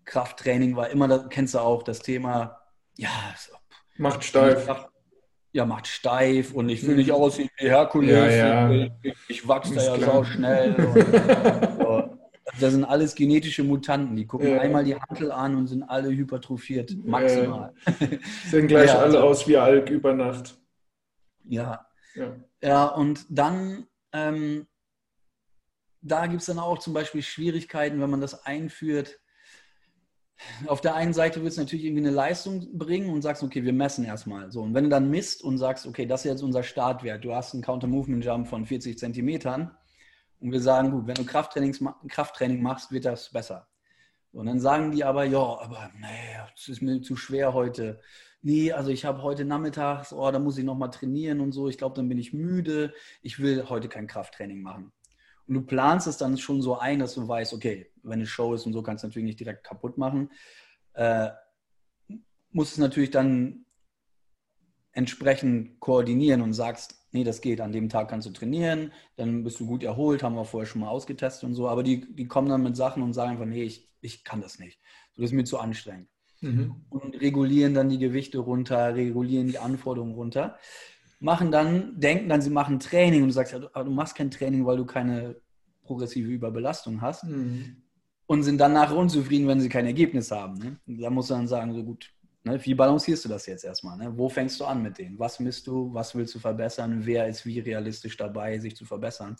Krafttraining war immer, das, kennst du auch, das Thema, ja, so, macht steif. Ja, macht steif und ich will nicht aussehen wie Herkules. Ja, ja. Ich, ich wachse da ja so schnell. Und, so. Das sind alles genetische Mutanten. Die gucken ja. einmal die Handel an und sind alle hypertrophiert, maximal. Sehen gleich alle also, aus wie Alk über Nacht. Ja, ja, ja und dann, ähm, da gibt es dann auch zum Beispiel Schwierigkeiten, wenn man das einführt. Auf der einen Seite wird es natürlich irgendwie eine Leistung bringen und sagst, okay, wir messen erstmal. So, und wenn du dann misst und sagst, okay, das ist jetzt unser Startwert, du hast einen Counter-Movement-Jump von 40 Zentimetern und wir sagen, gut, wenn du Krafttraining machst, wird das besser. Und dann sagen die aber, ja, aber nee, das ist mir zu schwer heute nee, also ich habe heute nachmittags, oh, da muss ich nochmal trainieren und so, ich glaube, dann bin ich müde, ich will heute kein Krafttraining machen. Und du planst es dann schon so ein, dass du weißt, okay, wenn eine Show ist und so, kannst du natürlich nicht direkt kaputt machen. Äh, musst es natürlich dann entsprechend koordinieren und sagst, nee, das geht, an dem Tag kannst du trainieren, dann bist du gut erholt, haben wir vorher schon mal ausgetestet und so, aber die, die kommen dann mit Sachen und sagen einfach, nee, ich, ich kann das nicht. das ist mir zu anstrengend mhm. und regulieren dann die Gewichte runter, regulieren die Anforderungen runter. Machen dann, denken dann, sie machen Training und du sagst, ja, du, du machst kein Training, weil du keine progressive Überbelastung hast. Mhm. Und sind dann nachher unzufrieden, wenn sie kein Ergebnis haben. Ne? Da musst du dann sagen, so gut, ne, wie balancierst du das jetzt erstmal? Ne? Wo fängst du an mit denen? Was misst du? Was willst du verbessern? Wer ist wie realistisch dabei, sich zu verbessern?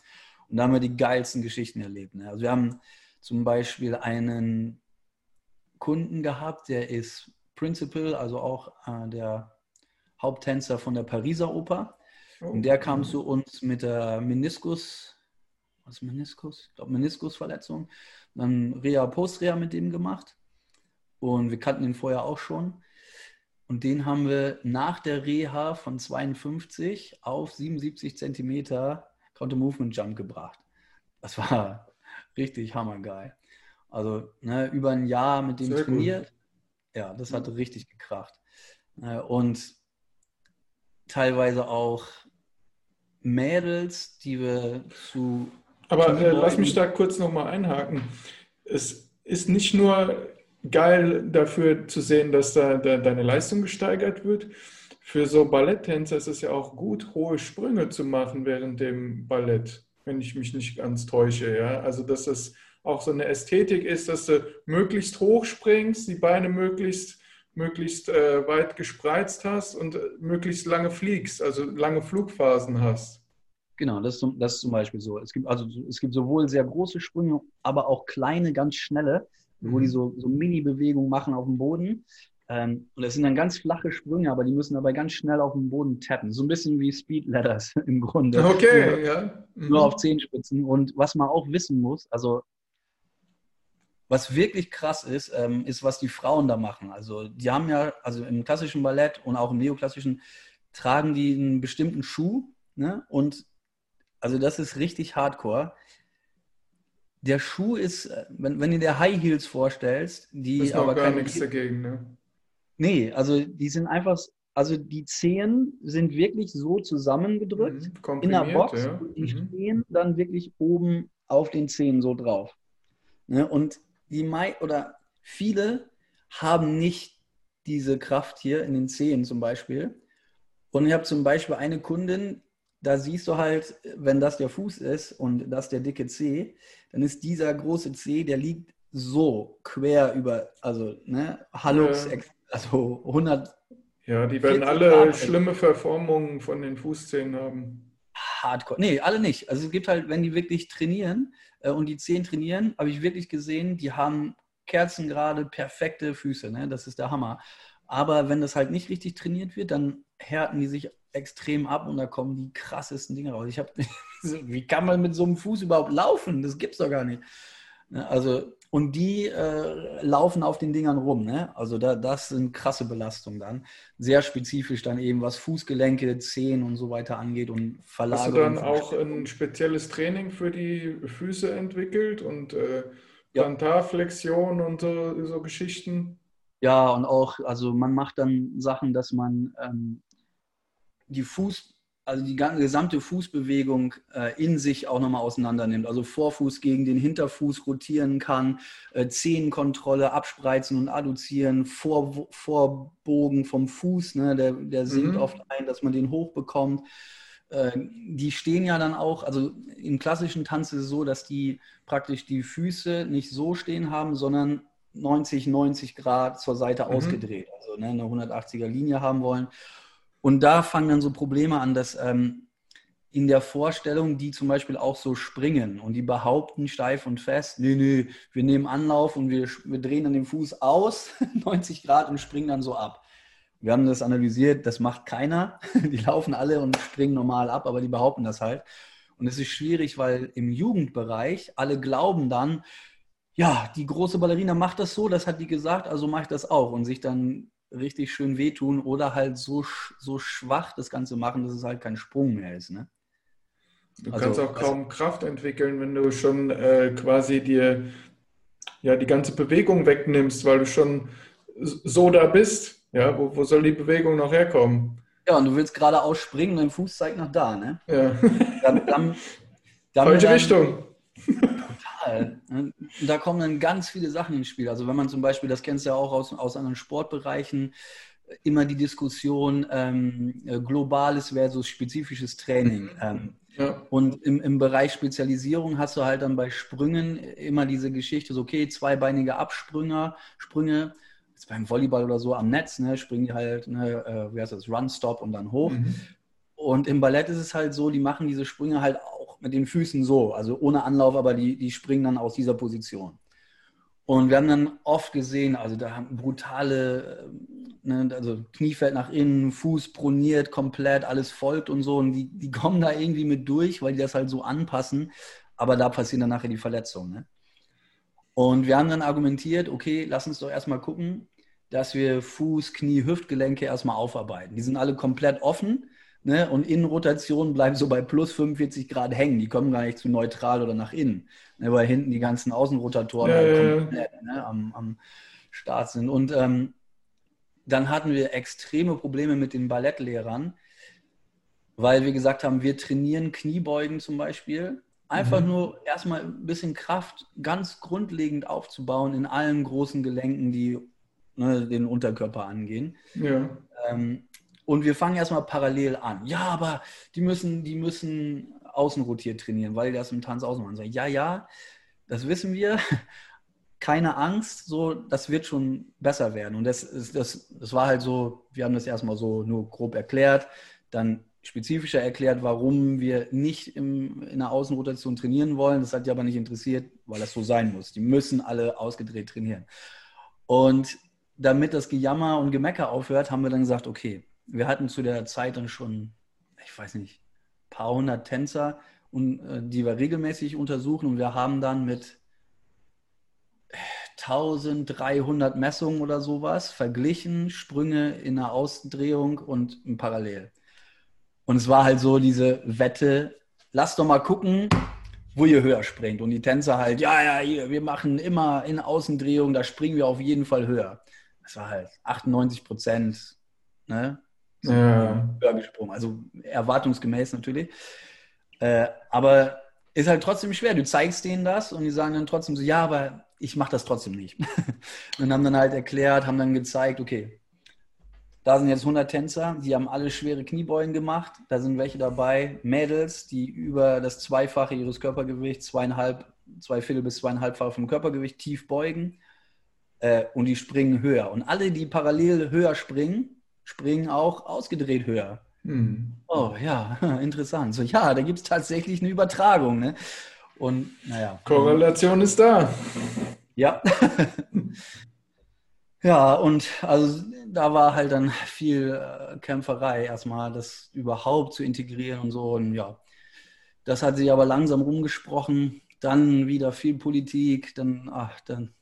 Und da haben wir die geilsten Geschichten erlebt. Ne? Also wir haben zum Beispiel einen Kunden gehabt, der ist Principal, also auch äh, der Haupttänzer von der Pariser Oper. Oh. Und der kam zu uns mit der Meniskus, was Meniskus? Ich glaube Meniskusverletzung. Dann Reha, Postreha mit dem gemacht. Und wir kannten ihn vorher auch schon. Und den haben wir nach der Reha von 52 auf 77 Zentimeter Counter Movement Jump gebracht. Das war richtig hammergeil. Also ne, über ein Jahr mit dem Sehr trainiert. Gut. Ja, das hat richtig gekracht. Äh, und teilweise auch Mädels, die wir zu. Aber äh, lass mich da kurz nochmal einhaken. Es ist nicht nur geil dafür zu sehen, dass da, da deine Leistung gesteigert wird. Für so Balletttänzer ist es ja auch gut, hohe Sprünge zu machen während dem Ballett, wenn ich mich nicht ganz täusche. Ja? Also, dass es auch so eine Ästhetik ist, dass du möglichst hoch springst, die Beine möglichst, möglichst äh, weit gespreizt hast und äh, möglichst lange fliegst, also lange Flugphasen hast. Genau, das ist, das ist zum Beispiel so. Es gibt, also, es gibt sowohl sehr große Sprünge, aber auch kleine, ganz schnelle, mhm. wo die so, so Mini-Bewegungen machen auf dem Boden. Ähm, und das sind dann ganz flache Sprünge, aber die müssen dabei ganz schnell auf den Boden tappen. So ein bisschen wie Speed Ladders im Grunde. Okay, nur, ja. Mhm. Nur auf Zehenspitzen. Und was man auch wissen muss, also was wirklich krass ist, ähm, ist, was die Frauen da machen. Also die haben ja, also im klassischen Ballett und auch im neoklassischen, tragen die einen bestimmten Schuh. Ne? Und also das ist richtig hardcore der Schuh ist, äh, wenn, wenn du dir High Heels vorstellst, die ist aber gar nichts dagegen, ne? Nee, also die sind einfach, also die Zehen sind wirklich so zusammengedrückt mhm, in der Box ja. und die mhm. stehen dann wirklich oben auf den Zehen so drauf. Ne? Und die Mai oder viele haben nicht diese Kraft hier in den Zehen zum Beispiel. Und ich habe zum Beispiel eine Kundin, da siehst du halt, wenn das der Fuß ist und das der dicke Zeh, dann ist dieser große Zeh, der liegt so quer über, also ne, Hallux, ja. also 100. Ja, die werden alle Grad schlimme Verformungen von den Fußzehen haben. Hardcore. Nee, alle nicht. Also es gibt halt, wenn die wirklich trainieren und die Zehen trainieren, habe ich wirklich gesehen, die haben kerzengerade, perfekte Füße. Ne? Das ist der Hammer. Aber wenn das halt nicht richtig trainiert wird, dann härten die sich extrem ab und da kommen die krassesten Dinge raus. Ich habe, wie kann man mit so einem Fuß überhaupt laufen? Das gibt's doch gar nicht. Ne, also, und die äh, laufen auf den Dingern rum. Ne? Also da, das sind krasse Belastungen dann. Sehr spezifisch dann eben, was Fußgelenke, Zehen und so weiter angeht und Verlagerung. Hast du dann auch ein spezielles Training für die Füße entwickelt und äh, Plantarflexion und so, so, Geschichten? Ja, und auch, also man macht dann Sachen, dass man ähm, die Fuß, also die gesamte Fußbewegung äh, in sich auch nochmal auseinander nimmt. Also Vorfuß gegen den Hinterfuß rotieren kann, äh, Zehenkontrolle, abspreizen und adduzieren, Vor, Vorbogen vom Fuß, ne, der, der sinkt mhm. oft ein, dass man den hochbekommt. Äh, die stehen ja dann auch, also im klassischen Tanz ist es so, dass die praktisch die Füße nicht so stehen haben, sondern 90, 90 Grad zur Seite mhm. ausgedreht, also ne, eine 180er Linie haben wollen. Und da fangen dann so Probleme an, dass ähm, in der Vorstellung, die zum Beispiel auch so springen und die behaupten steif und fest, nee, nee, wir nehmen Anlauf und wir, wir drehen dann den Fuß aus, 90 Grad und springen dann so ab. Wir haben das analysiert, das macht keiner. Die laufen alle und springen normal ab, aber die behaupten das halt. Und es ist schwierig, weil im Jugendbereich alle glauben dann, ja, die große Ballerina macht das so, das hat die gesagt, also mache ich das auch. Und sich dann richtig schön wehtun oder halt so, so schwach das Ganze machen, dass es halt kein Sprung mehr ist. Ne? Du also, kannst auch kaum Kraft entwickeln, wenn du schon äh, quasi dir ja, die ganze Bewegung wegnimmst, weil du schon so da bist. Ja, wo, wo soll die Bewegung noch herkommen? Ja, und du willst gerade ausspringen und dein Fuß zeigt nach da, ne? Ja. Dann, dann, dann, Falsche Richtung. Total. Ne? Da kommen dann ganz viele Sachen ins Spiel. Also wenn man zum Beispiel, das kennst du ja auch aus, aus anderen Sportbereichen, immer die Diskussion ähm, äh, globales versus spezifisches Training. Ähm, ja. Und im, im Bereich Spezialisierung hast du halt dann bei Sprüngen immer diese Geschichte, so okay, zweibeinige Absprünge, Sprünge, jetzt beim Volleyball oder so am Netz, ne, springen die halt, ne, äh, wie heißt das, Run, Stop und dann hoch. Mhm. Und im Ballett ist es halt so, die machen diese Sprünge halt mit den Füßen so, also ohne Anlauf, aber die, die springen dann aus dieser Position. Und wir haben dann oft gesehen, also da haben brutale, ne, also Knie fällt nach innen, Fuß proniert komplett, alles folgt und so. Und die, die kommen da irgendwie mit durch, weil die das halt so anpassen. Aber da passieren dann nachher die Verletzungen. Ne? Und wir haben dann argumentiert, okay, lass uns doch erstmal gucken, dass wir Fuß, Knie, Hüftgelenke erstmal aufarbeiten. Die sind alle komplett offen ne? und Innenrotationen bleiben so bei plus 45 Grad hängen. Die kommen gar nicht zu neutral oder nach innen, ne? weil hinten die ganzen Außenrotatoren halt komplett ne? am, am Start sind. Und ähm, dann hatten wir extreme Probleme mit den Ballettlehrern, weil wir gesagt haben, wir trainieren Kniebeugen zum Beispiel. Einfach mhm. nur erstmal ein bisschen Kraft ganz grundlegend aufzubauen in allen großen Gelenken, die ne, den Unterkörper angehen. Ja. Ähm, und wir fangen erstmal parallel an. Ja, aber die müssen, die müssen außenrotiert trainieren, weil die das im Tanz ausmachen. So, ja, ja, das wissen wir. Keine Angst, so, das wird schon besser werden. Und das, das, das war halt so, wir haben das erstmal so nur grob erklärt, dann spezifischer erklärt, warum wir nicht im, in der Außenrotation trainieren wollen. Das hat die aber nicht interessiert, weil das so sein muss. Die müssen alle ausgedreht trainieren. Und damit das Gejammer und Gemecker aufhört, haben wir dann gesagt, okay, wir hatten zu der Zeit dann schon, ich weiß nicht, ein paar hundert Tänzer, und, äh, die wir regelmäßig untersuchen und wir haben dann mit 1300 Messungen oder sowas verglichen, Sprünge in einer Außendrehung und im Parallel. Und es war halt so diese Wette, lass doch mal gucken, wo ihr höher springt. Und die Tänzer halt, ja, ja, wir machen immer in Außendrehung, da springen wir auf jeden Fall höher. Das war halt 98 Prozent, ne? Ja. Höher gesprungen. Also erwartungsgemäß natürlich. Äh, aber ist halt trotzdem schwer. Du zeigst denen das und die sagen dann trotzdem so, ja, aber ich mache das trotzdem nicht. und haben dann halt erklärt, haben dann gezeigt, okay, da sind jetzt 100 Tänzer, die haben alle schwere Kniebeugen gemacht. Da sind welche dabei, Mädels, die über das Zweifache ihres Körpergewichts, zweieinhalb, zwei Viertel bis zweieinhalbfach vom Körpergewicht tief beugen. Äh, und die springen höher. Und alle, die parallel höher springen, springen auch ausgedreht höher. Hm. Oh ja, interessant. So, ja, da gibt es tatsächlich eine Übertragung. Ne? Und naja. Korrelation ist da. Ja. Ja, und also da war halt dann viel äh, Kämpferei, erstmal das überhaupt zu integrieren und so. Und ja, das hat sich aber langsam rumgesprochen. Dann wieder viel Politik, dann, ach, dann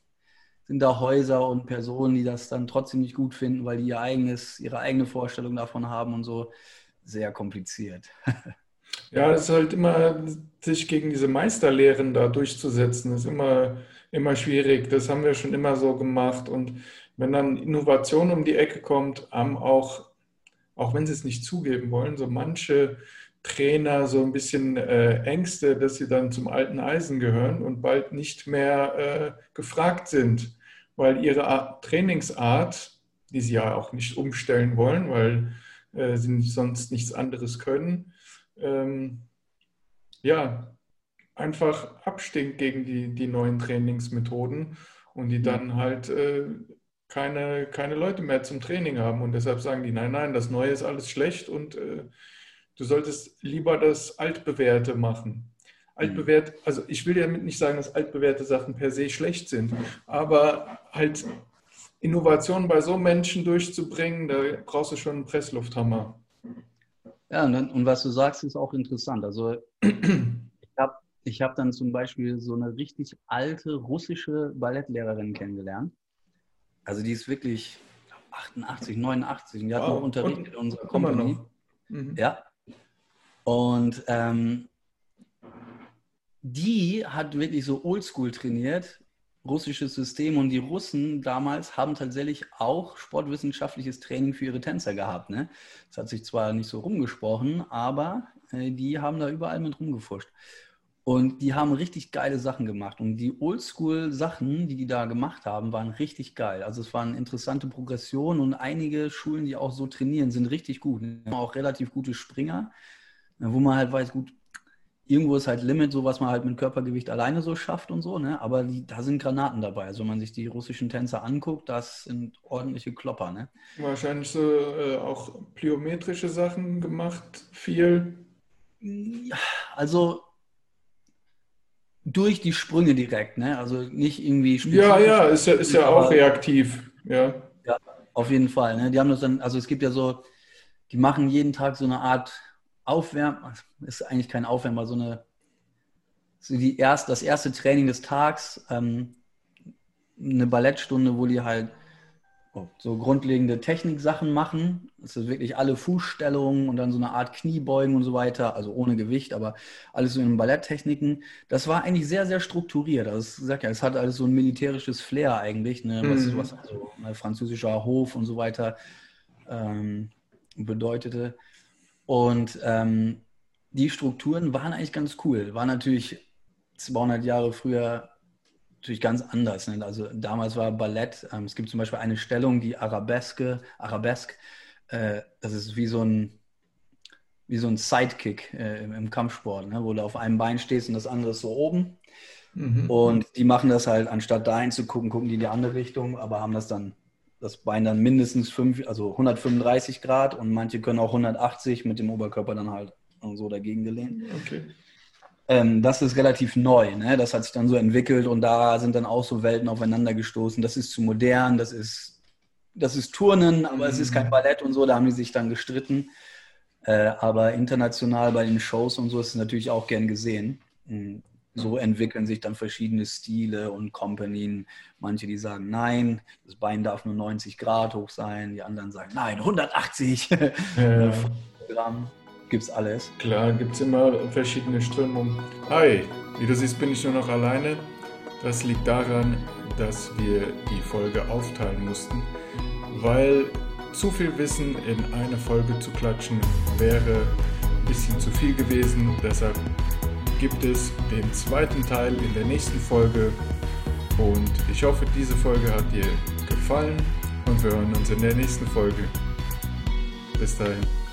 sind da Häuser und Personen, die das dann trotzdem nicht gut finden, weil die ihr eigenes, ihre eigene Vorstellung davon haben und so. Sehr kompliziert. Ja, es ist halt immer, sich gegen diese Meisterlehren da durchzusetzen, ist immer, immer schwierig. Das haben wir schon immer so gemacht. Und wenn dann Innovation um die Ecke kommt, haben auch, auch wenn sie es nicht zugeben wollen, so manche Trainer so ein bisschen äh, Ängste, dass sie dann zum alten Eisen gehören und bald nicht mehr äh, gefragt sind, weil ihre Art, Trainingsart, die sie ja auch nicht umstellen wollen, weil äh, sie sonst nichts anderes können, ähm, ja, einfach abstinkt gegen die, die neuen Trainingsmethoden und die dann halt äh, keine, keine Leute mehr zum Training haben. Und deshalb sagen die, nein, nein, das Neue ist alles schlecht und äh, du solltest lieber das Altbewährte machen. Altbewährt, also ich will damit nicht sagen, dass altbewährte Sachen per se schlecht sind, aber halt Innovationen bei so Menschen durchzubringen, da brauchst du schon einen Presslufthammer. Ja, und, dann, und was du sagst, ist auch interessant. Also ich habe ich hab dann zum Beispiel so eine richtig alte russische Ballettlehrerin kennengelernt also die ist wirklich 88, 89 und die hat wow. noch unterrichtet in unserer Company. Mhm. Ja. Und ähm, die hat wirklich so oldschool trainiert, russisches System. Und die Russen damals haben tatsächlich auch sportwissenschaftliches Training für ihre Tänzer gehabt. Ne? Das hat sich zwar nicht so rumgesprochen, aber äh, die haben da überall mit rumgefuscht. Und die haben richtig geile Sachen gemacht. Und die Oldschool-Sachen, die die da gemacht haben, waren richtig geil. Also es waren interessante Progressionen und einige Schulen, die auch so trainieren, sind richtig gut. Auch relativ gute Springer, wo man halt weiß, gut, irgendwo ist halt Limit, so was man halt mit Körpergewicht alleine so schafft und so, ne? Aber die, da sind Granaten dabei. Also wenn man sich die russischen Tänzer anguckt, das sind ordentliche Klopper, ne? Wahrscheinlich so äh, auch plyometrische Sachen gemacht, viel. Also durch die Sprünge direkt, ne? Also nicht irgendwie Ja, ja, ist ja, ist ja auch reaktiv, ja. Ja, auf jeden Fall. Ne? Die haben das dann, also es gibt ja so, die machen jeden Tag so eine Art Aufwärmen, ist eigentlich kein Aufwärmen, so eine, so die erst, das erste Training des Tags, ähm, eine Ballettstunde, wo die halt so grundlegende Techniksachen machen. Das ist wirklich alle Fußstellungen und dann so eine Art Kniebeugen und so weiter, also ohne Gewicht, aber alles so in Balletttechniken. Das war eigentlich sehr, sehr strukturiert. Also ich sag ja, es hat alles so ein militärisches Flair eigentlich, ne, was, mhm. was also, ne, französischer Hof und so weiter ähm, bedeutete. Und ähm, die Strukturen waren eigentlich ganz cool. War natürlich 200 Jahre früher natürlich ganz anders. Ne? Also damals war Ballett, ähm, es gibt zum Beispiel eine Stellung, die Arabeske, Arabesque, äh, das ist wie so ein, wie so ein Sidekick äh, im, im, Kampfsport, ne? wo du auf einem Bein stehst und das andere ist so oben. Mhm. Und die machen das halt, anstatt da hinzugucken, gucken die in die andere Richtung, aber haben das dann, das Bein dann mindestens fünf, also 135 Grad und manche können auch 180 mit dem Oberkörper dann halt so dagegen gelehnt. Okay. Ähm, das ist relativ neu. Ne? Das hat sich dann so entwickelt und da sind dann auch so Welten aufeinander gestoßen. Das ist zu modern, das ist das ist Turnen, aber es ist kein Ballett und so, da haben die sich dann gestritten. Äh, aber international bei den Shows und so ist es natürlich auch gern gesehen. Hm, so entwickeln sich dann verschiedene Stile und Kompanien. Manche, die sagen, nein, das Bein darf nur 90 Grad hoch sein. Die anderen sagen, nein, 180 ja. Gramm. Gibt's alles. Klar, gibt es immer verschiedene Strömungen. Hi, wie du siehst, bin ich nur noch alleine. Das liegt daran, dass wir die Folge aufteilen mussten, weil zu viel Wissen in eine Folge zu klatschen wäre ein bisschen zu viel gewesen. Deshalb gibt es den zweiten Teil in der nächsten Folge. Und ich hoffe, diese Folge hat dir gefallen und wir hören uns in der nächsten Folge. Bis dahin.